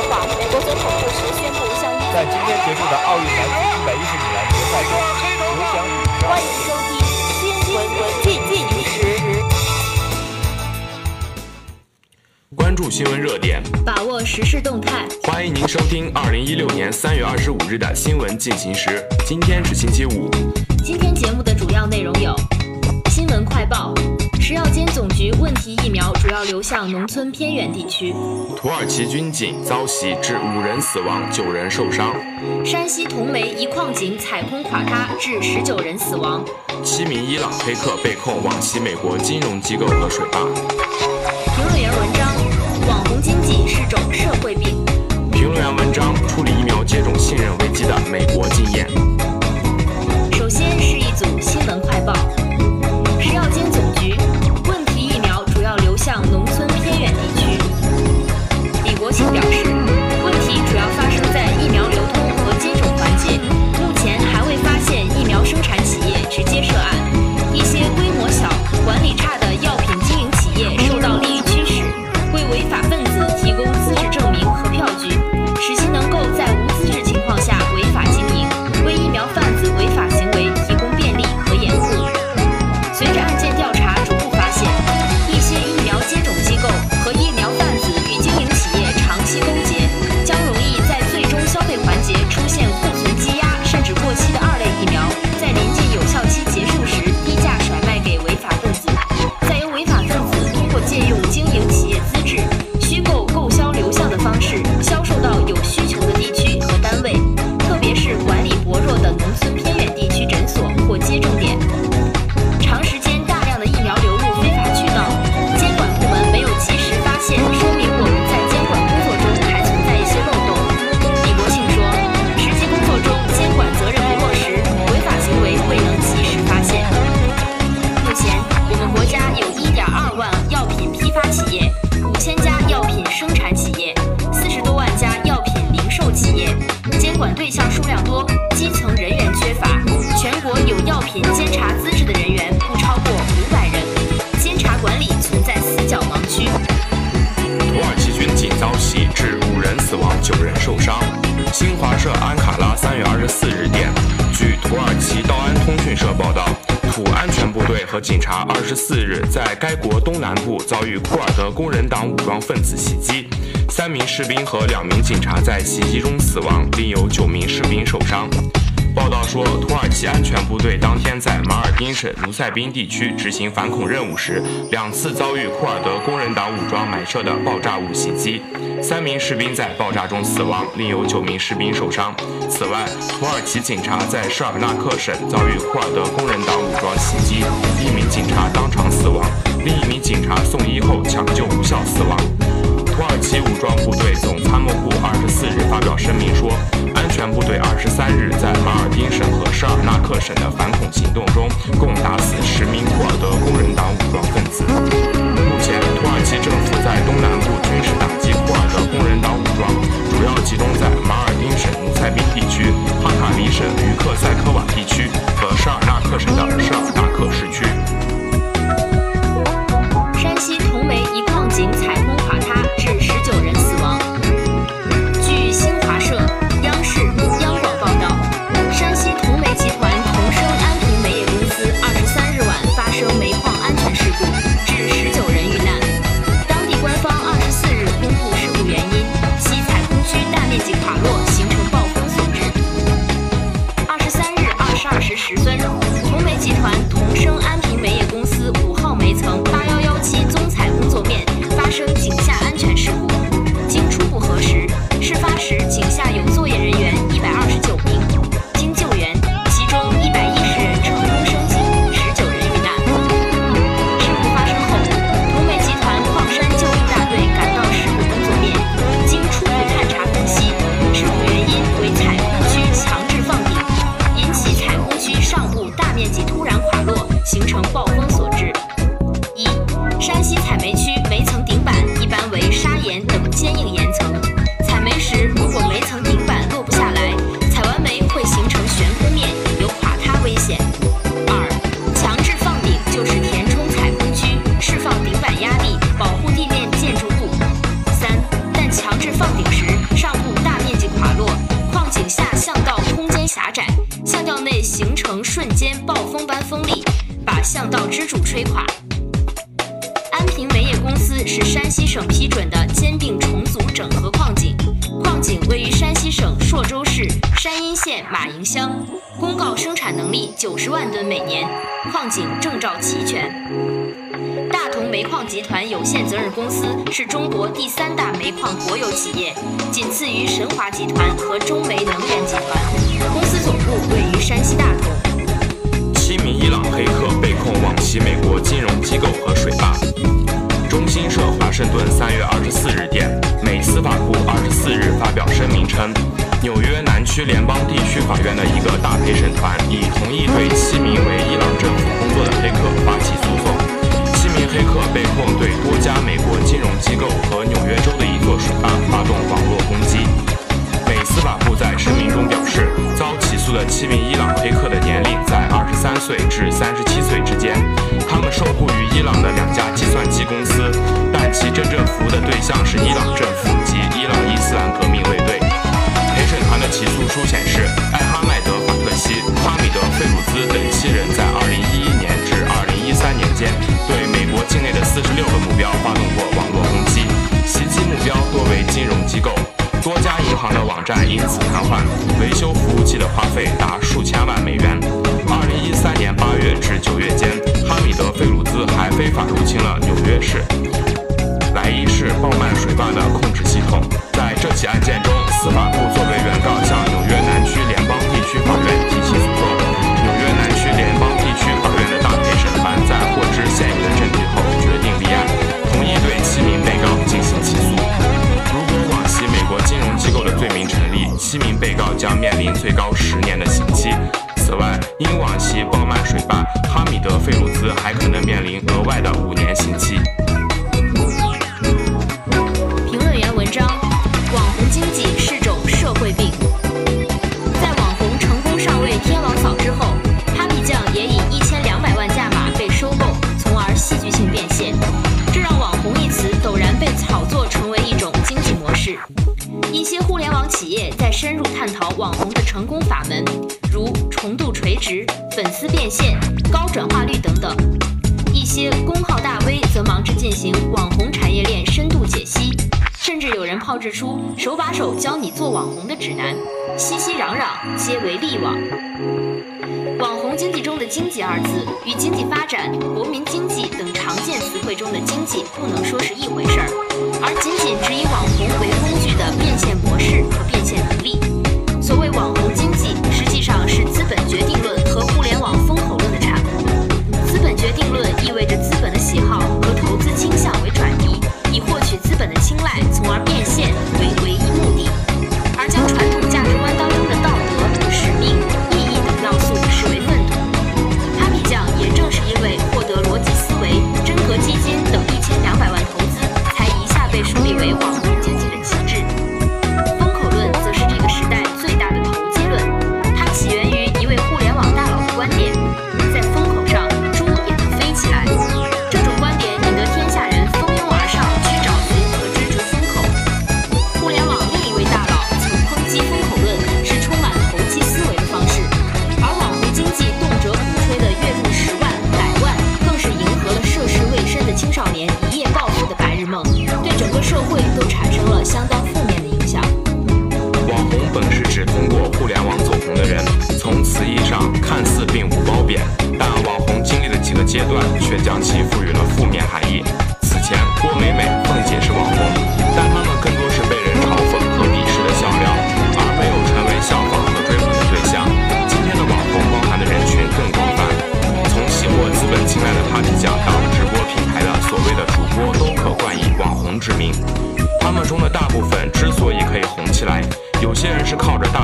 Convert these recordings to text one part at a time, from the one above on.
美国总统布什宣布向在今天结束的奥运男子一百一十米栏决赛中，刘翔欢迎收听新闻文进进行时。关注新闻热点，把握时事动态。欢迎您收听二零一六年三月二十五日的新闻进行时。今天是星期五。今天节目的主要内容有：新闻快报，食药监总局问题疫苗主要流向农村偏远地区；土耳其军警遭袭致五人死亡，九人受伤；山西同煤一矿井采空垮塌，致十九人死亡；七名伊朗黑客被控网袭美国金融机构和水坝；评论员文章：经营企业设安卡拉三月二十四日电，据土耳其道安通讯社报道，土安全部队和警察二十四日在该国东南部遭遇库尔德工人党武装分子袭击，三名士兵和两名警察在袭击中死亡，另有九名士兵受伤。报道说，土耳其安全部队当天在马尔丁省卢塞宾地区执行反恐任务时，两次遭遇库尔德工人党武装埋设的爆炸物袭击，三名士兵在爆炸中死亡，另有九名士兵受伤。此外，土耳其警察在舍尔纳克省遭遇库尔德工人党武装袭击，一名警察当场死亡，行动中，共暴风所致。一山西采煤区煤层顶板一般为砂岩等坚硬岩层。采煤时如果煤层顶板落不下来采完煤会形成悬空面有垮塌危险。二强制放顶就是填充采空区释放顶板压力保护地面建筑物。三但强制放顶时上部大面积垮落矿井下巷道空间狭窄巷道内形成瞬间暴风般锋利巷道支柱吹垮。安平煤业公司是山西省批准的兼并重组整合矿井，矿井位于山西省朔州市山阴县马营乡，公告生产能力九十万吨每年，矿井证照齐全。大同煤矿集团有限责任公司是中国第三大煤矿国有企业，仅次于神华集团和中煤能源集团。公司总部位于山西大同。袭美国金融机构和水坝。中新社华盛顿三月二十四日电，美司法部二十四日发表声明称，纽约南区联邦地区法院的一个大陪审团已同意对七名为伊朗政府工作的黑客发起诉讼。名黑客被控对多家美国金融机构和纽约州的一座水坝发动网络攻击。美司法部在声明中表示，遭起诉的七名伊朗黑客的年龄在书显示，艾哈迈德·法特西、哈米德·费鲁兹等七人在2011年至2013年间对美。国境内的46个目标发动过网络攻击，袭击目标多为金融机构，多家银行的网站因此瘫痪，维修服务器的花费达数千万美元。其爆满水坝，哈米德·费鲁兹还可能面临额外的五值、粉丝变现、高转化率等等。一些公号大 V 则忙着进行网红产业链深度解析，甚至有人炮制出手把手教你做网红的指南，熙熙攘攘皆为利网。网红经济中的“经济”二字与经济发展、国民经济等常见词汇中的“经济”不能说是一回事儿，而仅仅只以网红为工具的变现模式和变现能力。所谓网红经济，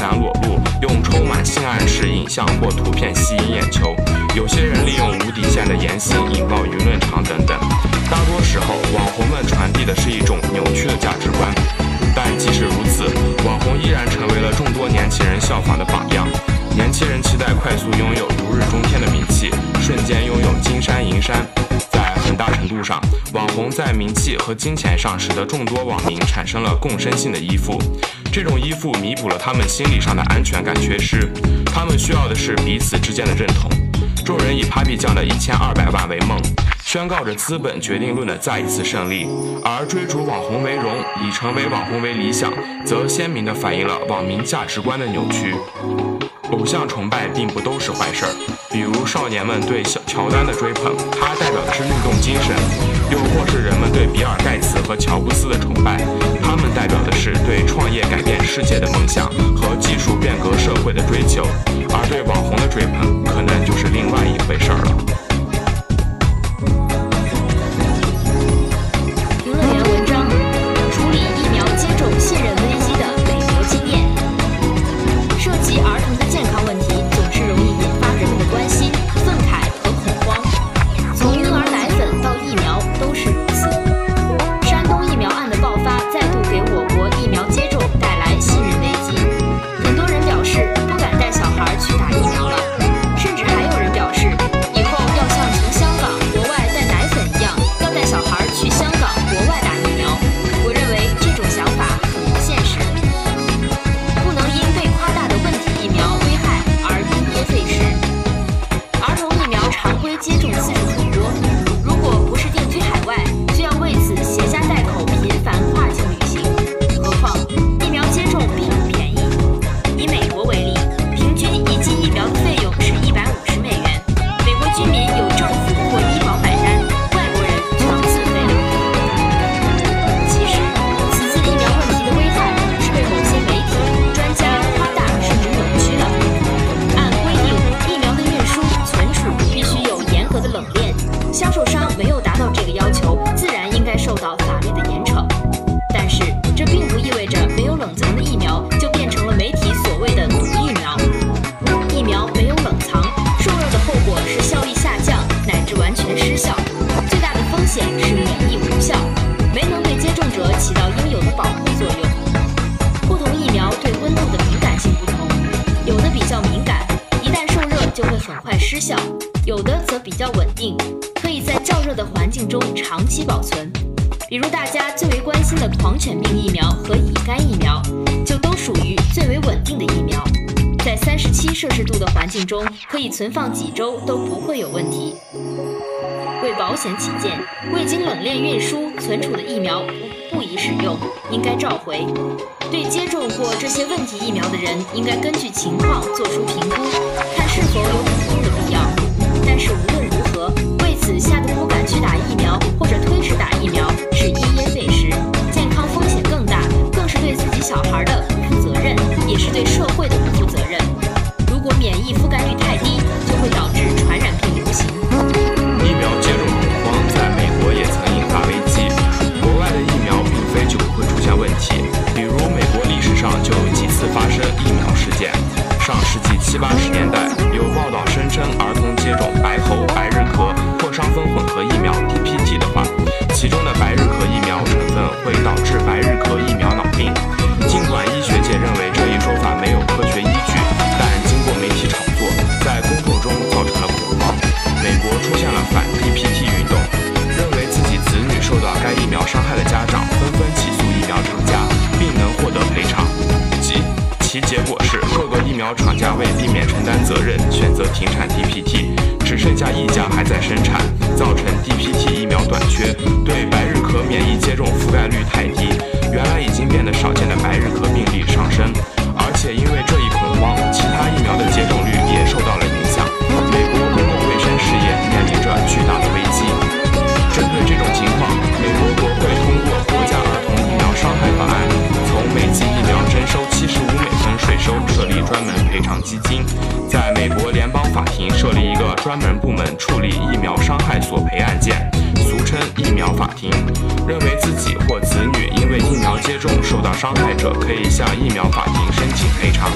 靠着大胆裸露，用充满性暗示影像或图片吸引眼球；有些人利用无底线的言行引爆舆论场等等。大多时候，网红们传递的是一种扭曲的价值观。但即使如此，网红依然成为了众多年轻人效仿的榜样。年轻人期待快速拥有如日中天的名气，瞬间拥有金山银山。在很大程度上，网红。在名气和金钱上使得众多网民产生了共生性的依附。这种依附弥补了他们心理上的安全感缺失，他们需要的是彼此之间的认同。众人以 Papi 酱的一千二百万为梦，宣告着资本决定论的再一次胜利；而追逐网红为荣，以成为网红为理想，则鲜明地反映了网民价值观的扭曲。偶像崇拜并不都是坏事儿，比如少年们对小乔丹的追捧，它代表的是运动精神；又或是人们对比尔盖茨和乔布斯的崇拜，他们代表的是对创业改变世界的梦想和技术变革社会的追求；而对网红的追捧，可能就是另外一回事儿了。关心的狂犬病疫苗和乙肝疫苗，就都属于最为稳定的疫苗，在三十七摄氏度的环境中可以存放几周都不会有问题。为保险起见，未经冷链运输存储的疫苗不不宜使用，应该召回。对接种过这些问题疫苗的人，应该根据情况做出评估，看是否有补充的必要。但是无论如何，为此吓得不敢去打疫苗或者推迟打疫苗。是停产 DPT，只剩下一家还在生产，造成 DPT 疫苗短缺。对白日咳免疫接种覆盖率太低，疫苗法庭。认为自己或子女因为疫苗接种受到伤害者，可以向疫苗法庭申请赔偿，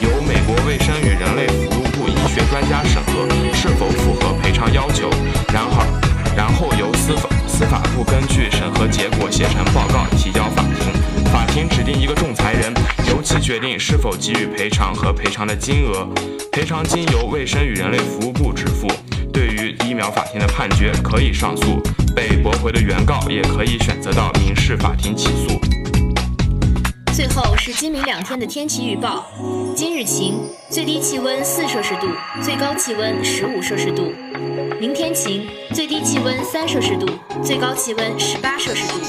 由美国卫生与人类服务部医学专家审核是否符合赔偿要求，然后，然后由司法司法部根据审核结果写成报告提交法庭，法庭指定一个仲裁人。由其决定是否给予赔偿和赔偿的金额，赔偿金由卫生与人类服务部支付。疫苗法庭的判决可以上诉，被驳回的原告也可以选择到民事法庭起诉。最后是今明两天的天气预报：今日晴，最低气温四摄氏度，最高气温十五摄氏度；明天晴，最低气温三摄氏度，最高气温十八摄氏度。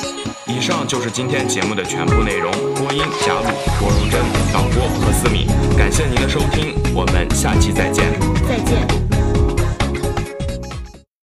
以上就是今天节目的全部内容。播音：贾鲁、郭荣珍，导播：何思敏。感谢您的收听，我们下期再见。再见。